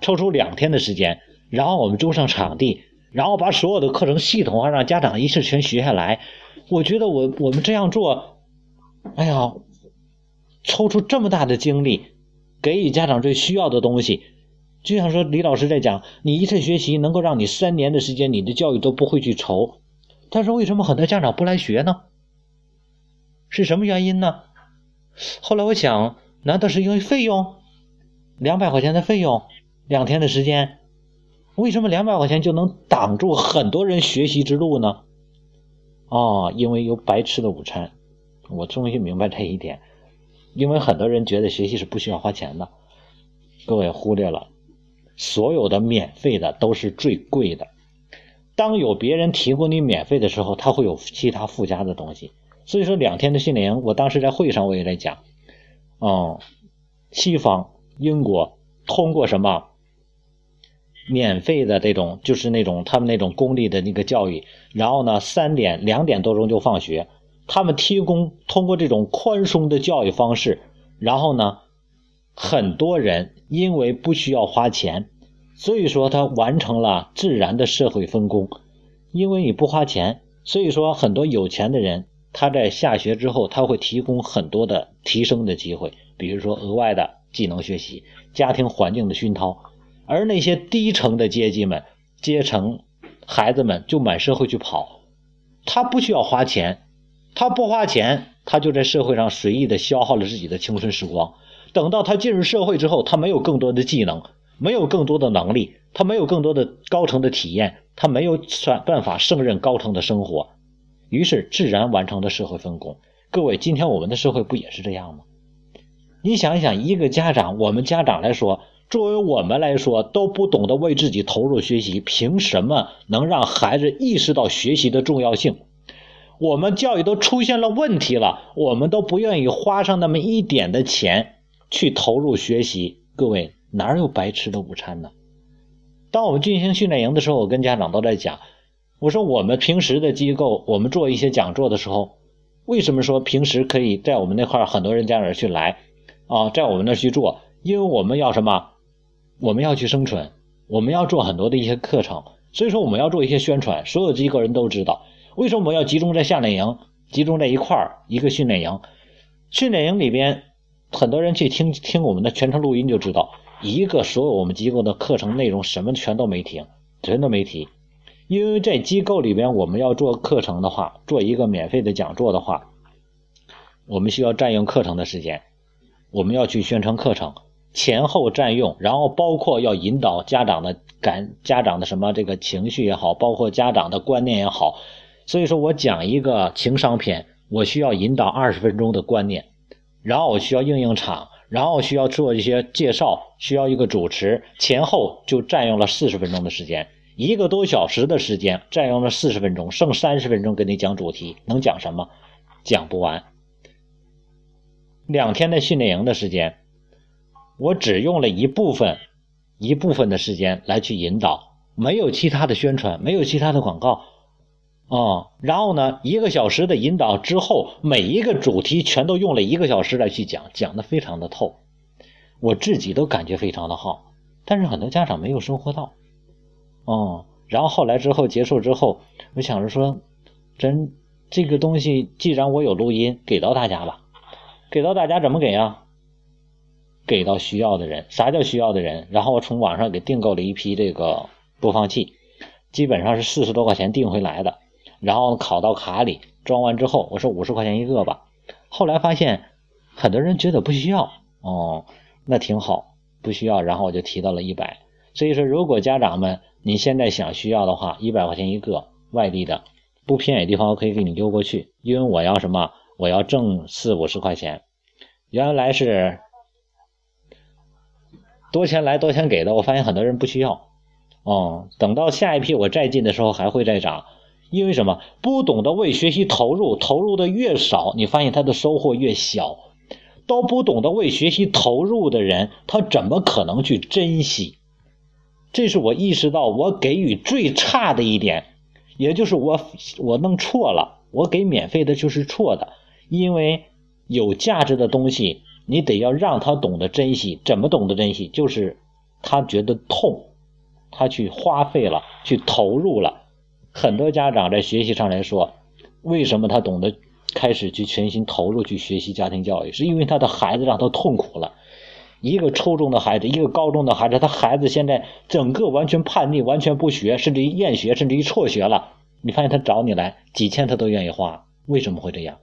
抽出两天的时间，然后我们租上场地，然后把所有的课程系统化让家长一次全学下来。我觉得我我们这样做，哎呀。抽出这么大的精力，给予家长最需要的东西，就像说李老师在讲，你一次学习能够让你三年的时间，你的教育都不会去愁。但是为什么很多家长不来学呢？是什么原因呢？后来我想，难道是因为费用？两百块钱的费用，两天的时间，为什么两百块钱就能挡住很多人学习之路呢？哦，因为有白吃的午餐。我终于明白这一点。因为很多人觉得学习是不需要花钱的，各位忽略了，所有的免费的都是最贵的。当有别人提供你免费的时候，他会有其他附加的东西。所以说，两天的训练营，我当时在会上我也在讲，嗯，西方英国通过什么免费的这种，就是那种他们那种公立的那个教育，然后呢，三点两点多钟就放学。他们提供通过这种宽松的教育方式，然后呢，很多人因为不需要花钱，所以说他完成了自然的社会分工。因为你不花钱，所以说很多有钱的人他在下学之后，他会提供很多的提升的机会，比如说额外的技能学习、家庭环境的熏陶。而那些低层的阶级们、阶层孩子们就满社会去跑，他不需要花钱。他不花钱，他就在社会上随意的消耗了自己的青春时光。等到他进入社会之后，他没有更多的技能，没有更多的能力，他没有更多的高层的体验，他没有算办法胜任高层的生活，于是自然完成了社会分工。各位，今天我们的社会不也是这样吗？你想一想，一个家长，我们家长来说，作为我们来说都不懂得为自己投入学习，凭什么能让孩子意识到学习的重要性？我们教育都出现了问题了，我们都不愿意花上那么一点的钱去投入学习。各位哪有白吃的午餐呢？当我们进行训练营的时候，我跟家长都在讲，我说我们平时的机构，我们做一些讲座的时候，为什么说平时可以在我们那块很多人家长去来啊，在我们那去做？因为我们要什么？我们要去生存，我们要做很多的一些课程，所以说我们要做一些宣传，所有机构人都知道。为什么我们要集中在夏令营，集中在一块儿一个训练营？训练营里边，很多人去听听我们的全程录音就知道，一个所有我们机构的课程内容什么全都没听，全都没提。因为在机构里边，我们要做课程的话，做一个免费的讲座的话，我们需要占用课程的时间，我们要去宣传课程，前后占用，然后包括要引导家长的感，家长的什么这个情绪也好，包括家长的观念也好。所以说我讲一个情商篇，我需要引导二十分钟的观念，然后我需要应应场，然后需要做一些介绍，需要一个主持，前后就占用了四十分钟的时间，一个多小时的时间占用了四十分钟，剩三十分钟跟你讲主题，能讲什么？讲不完。两天的训练营的时间，我只用了一部分，一部分的时间来去引导，没有其他的宣传，没有其他的广告，哦，然后呢，一个小时的引导之后，每一个主题全都用了一个小时来去讲，讲的非常的透，我自己都感觉非常的好，但是很多家长没有收获到，哦，然后后来之后结束之后，我想着说，真这个东西既然我有录音，给到大家吧，给到大家怎么给啊？给到需要的人，啥叫需要的人？然后我从网上给订购了一批这个播放器，基本上是四十多块钱订回来的，然后拷到卡里，装完之后我说五十块钱一个吧。后来发现很多人觉得不需要，哦，那挺好，不需要，然后我就提到了一百。所以说，如果家长们你现在想需要的话，一百块钱一个，外地的不偏远地方我可以给你邮过去，因为我要什么？我要挣四五十块钱，原来是。多钱来多钱给的，我发现很多人不需要，哦，等到下一批我再进的时候还会再涨，因为什么？不懂得为学习投入，投入的越少，你发现他的收获越小。都不懂得为学习投入的人，他怎么可能去珍惜？这是我意识到我给予最差的一点，也就是我我弄错了，我给免费的就是错的，因为有价值的东西。你得要让他懂得珍惜，怎么懂得珍惜？就是他觉得痛，他去花费了，去投入了。很多家长在学习上来说，为什么他懂得开始去全心投入去学习家庭教育？是因为他的孩子让他痛苦了。一个初中的孩子，一个高中的孩子，他孩子现在整个完全叛逆，完全不学，甚至于厌学，甚至于辍学了。你发现他找你来几千，他都愿意花，为什么会这样？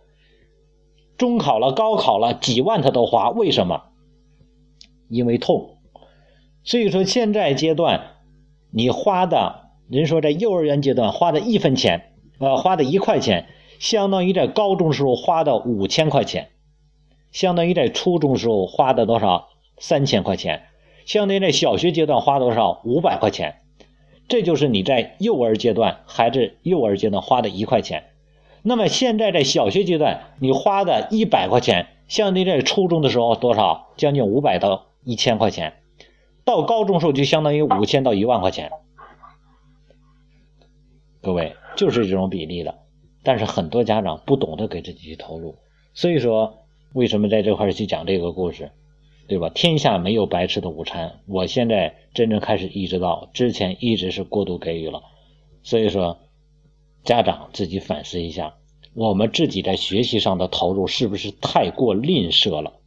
中考了，高考了，几万他都花，为什么？因为痛。所以说，现在阶段你花的，人说在幼儿园阶段花的一分钱，呃，花的一块钱，相当于在高中时候花的五千块钱，相当于在初中时候花的多少？三千块钱，相当于在小学阶段花多少？五百块钱。这就是你在幼儿阶段孩子幼儿阶段花的一块钱。那么现在在小学阶段，你花的一百块钱，相当于在初中的时候多少？将近五百到一千块钱，到高中时候就相当于五千到一万块钱。各位就是这种比例的，但是很多家长不懂得给自己去投入，所以说为什么在这块去讲这个故事，对吧？天下没有白吃的午餐，我现在真正开始意识到，之前一直是过度给予了，所以说。家长自己反思一下，我们自己在学习上的投入是不是太过吝啬了？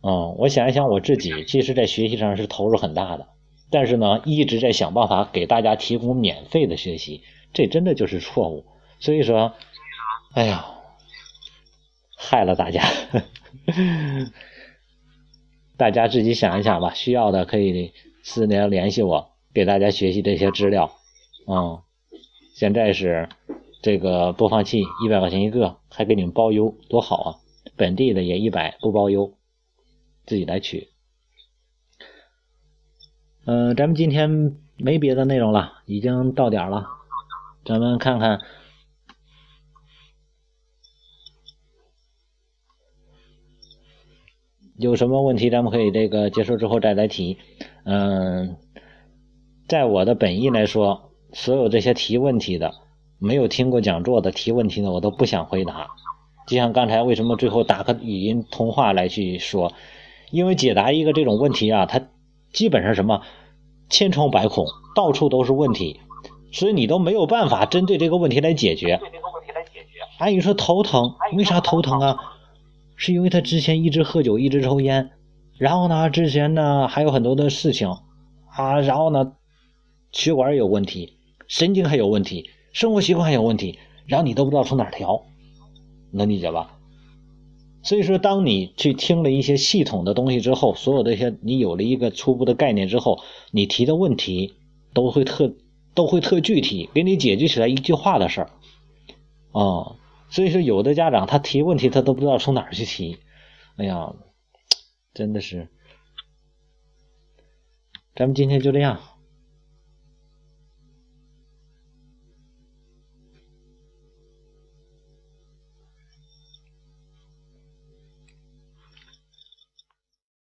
嗯，我想一想我自己，其实在学习上是投入很大的，但是呢，一直在想办法给大家提供免费的学习，这真的就是错误。所以说，哎呀，害了大家。大家自己想一想吧，需要的可以私联联系我，给大家学习这些资料。嗯。现在是这个播放器一百块钱一个，还给你们包邮，多好啊！本地的也一百，不包邮，自己来取。嗯，咱们今天没别的内容了，已经到点了，咱们看看有什么问题，咱们可以这个结束之后再来提。嗯，在我的本意来说。所有这些提问题的，没有听过讲座的提问题的，我都不想回答。就像刚才为什么最后打个语音通话来去说，因为解答一个这种问题啊，它基本上什么千疮百孔，到处都是问题，所以你都没有办法针对这个问题来解决。阿姨说头疼，为啥头疼啊？是因为他之前一直喝酒，一直抽烟，然后呢，之前呢还有很多的事情啊，然后呢血管有问题。神经还有问题，生活习惯还有问题，然后你都不知道从哪调，能理解吧？所以说，当你去听了一些系统的东西之后，所有这些你有了一个初步的概念之后，你提的问题都会特都会特具体，给你解决起来一句话的事儿啊。所以说，有的家长他提问题他都不知道从哪儿去提，哎呀，真的是，咱们今天就这样。